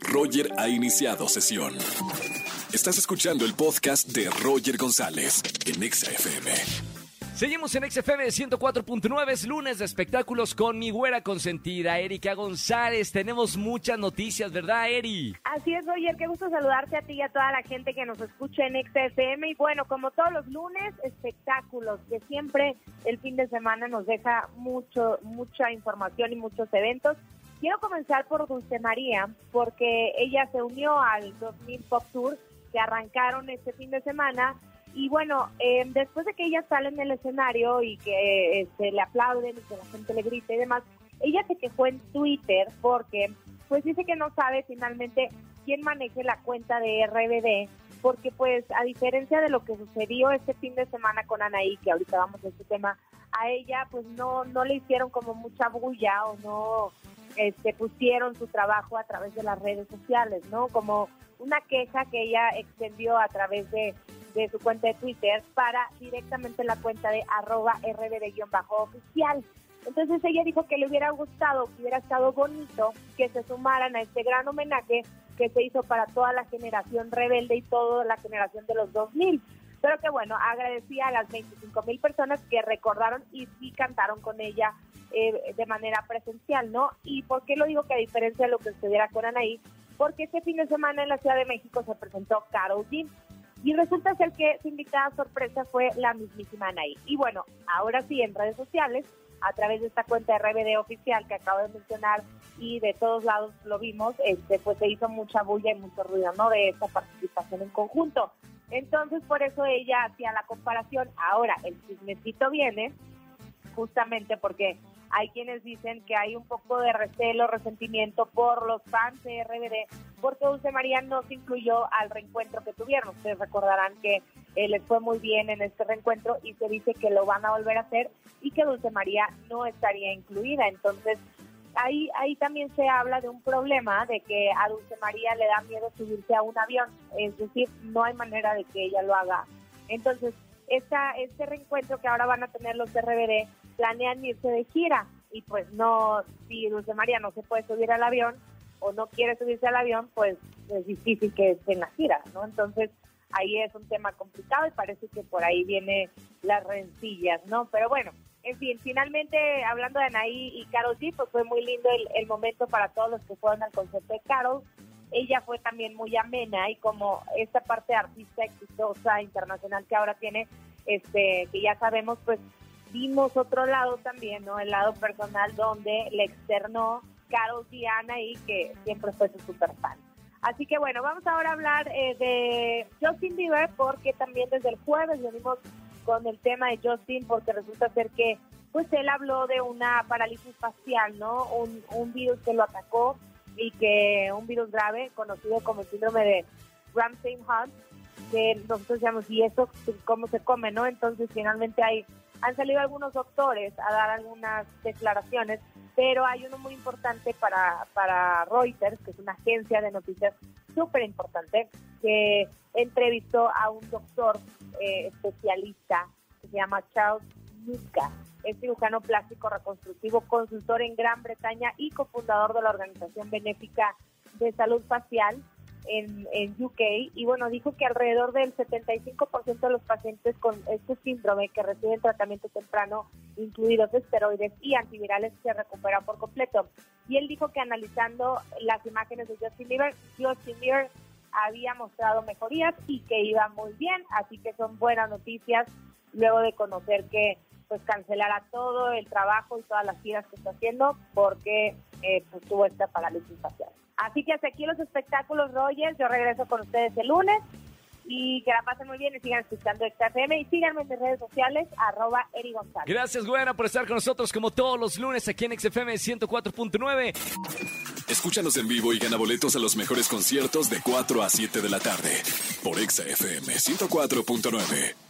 Roger ha iniciado sesión. Estás escuchando el podcast de Roger González en EXA-FM. Seguimos en XFM 104.9, es lunes de espectáculos con mi güera consentida, Erika González. Tenemos muchas noticias, ¿verdad, Eri? Así es, Roger, qué gusto saludarte a ti y a toda la gente que nos escucha en XFM. Y bueno, como todos los lunes, espectáculos, que siempre el fin de semana nos deja mucho, mucha información y muchos eventos. Quiero comenzar por Dulce María, porque ella se unió al 2000 Pop Tour que arrancaron este fin de semana. Y bueno, eh, después de que ella sale en el escenario y que este, le aplauden y que la gente le grite y demás, ella se quejó en Twitter porque pues dice que no sabe finalmente quién maneje la cuenta de RBD, porque pues a diferencia de lo que sucedió este fin de semana con Anaí, que ahorita vamos a este tema, a ella pues no, no le hicieron como mucha bulla o no este, pusieron su trabajo a través de las redes sociales, ¿no? Como una queja que ella extendió a través de su cuenta de Twitter para directamente la cuenta de arroba rbd-oficial. Entonces ella dijo que le hubiera gustado, que hubiera estado bonito que se sumaran a este gran homenaje que se hizo para toda la generación rebelde y toda la generación de los 2000. Pero que bueno, agradecía a las 25 mil personas que recordaron y sí cantaron con ella eh, de manera presencial, ¿no? ¿Y por qué lo digo que a diferencia de lo que sucediera con Anaí? Porque este fin de semana en la Ciudad de México se presentó Carol G y resulta ser que su invitada sorpresa fue la mismísima Anaí. Y bueno, ahora sí, en redes sociales, a través de esta cuenta de RBD oficial que acabo de mencionar y de todos lados lo vimos, este, pues se hizo mucha bulla y mucho ruido, ¿no? De esta participación en conjunto. Entonces, por eso ella hacía la comparación. Ahora, el chismecito viene justamente porque hay quienes dicen que hay un poco de recelo, resentimiento por los fans de RBD, porque Dulce María no se incluyó al reencuentro que tuvieron. Ustedes recordarán que eh, les fue muy bien en este reencuentro y se dice que lo van a volver a hacer y que Dulce María no estaría incluida. Entonces, ahí, ahí también se habla de un problema de que a Dulce María le da miedo subirse a un avión, es decir, no hay manera de que ella lo haga. Entonces, esta, este reencuentro que ahora van a tener los RBD planean irse de gira y pues no, si Dulce María no se puede subir al avión o no quiere subirse al avión, pues es difícil que esté en la gira, ¿no? Entonces ahí es un tema complicado y parece que por ahí viene las rencillas, ¿no? Pero bueno, en fin, finalmente hablando de Anaí y Carol G, pues fue muy lindo el, momento para todos los que fueron al concierto de Carol. Ella fue también muy amena y como esta parte de artista exitosa internacional que ahora tiene, este, que ya sabemos, pues vimos otro lado también, ¿no? El lado personal donde le externó Carol y que siempre fue su super fan. Así que bueno, vamos ahora a hablar eh, de Justin Bieber porque también desde el jueves venimos con el tema de Justin porque resulta ser que pues él habló de una parálisis facial, ¿no? Un, un virus que lo atacó y que un virus grave conocido como el síndrome de Ramsay Hunt que nosotros llamamos y eso cómo se come, ¿no? Entonces finalmente hay han salido algunos doctores a dar algunas declaraciones, pero hay uno muy importante para, para Reuters, que es una agencia de noticias súper importante, que entrevistó a un doctor eh, especialista que se llama Charles Nutka. Es cirujano plástico reconstructivo, consultor en Gran Bretaña y cofundador de la organización benéfica de salud facial en, UK y bueno, dijo que alrededor del 75% de los pacientes con este síndrome que reciben tratamiento temprano, incluidos esteroides y antivirales, se recuperan por completo. Y él dijo que analizando las imágenes de Justin Bieber, Justin Bieber había mostrado mejorías y que iba muy bien, así que son buenas noticias luego de conocer que pues cancelara todo el trabajo y todas las giras que está haciendo porque eh, pues, tuvo esta parálisis facial. Así que hasta aquí los espectáculos, Rogers. Yo regreso con ustedes el lunes. Y que la pasen muy bien y sigan escuchando XFM y síganme en mis redes sociales, arroba Eri González. Gracias, güera, por estar con nosotros como todos los lunes aquí en XFM 104.9. Escúchanos en vivo y gana boletos a los mejores conciertos de 4 a 7 de la tarde por XFM 104.9.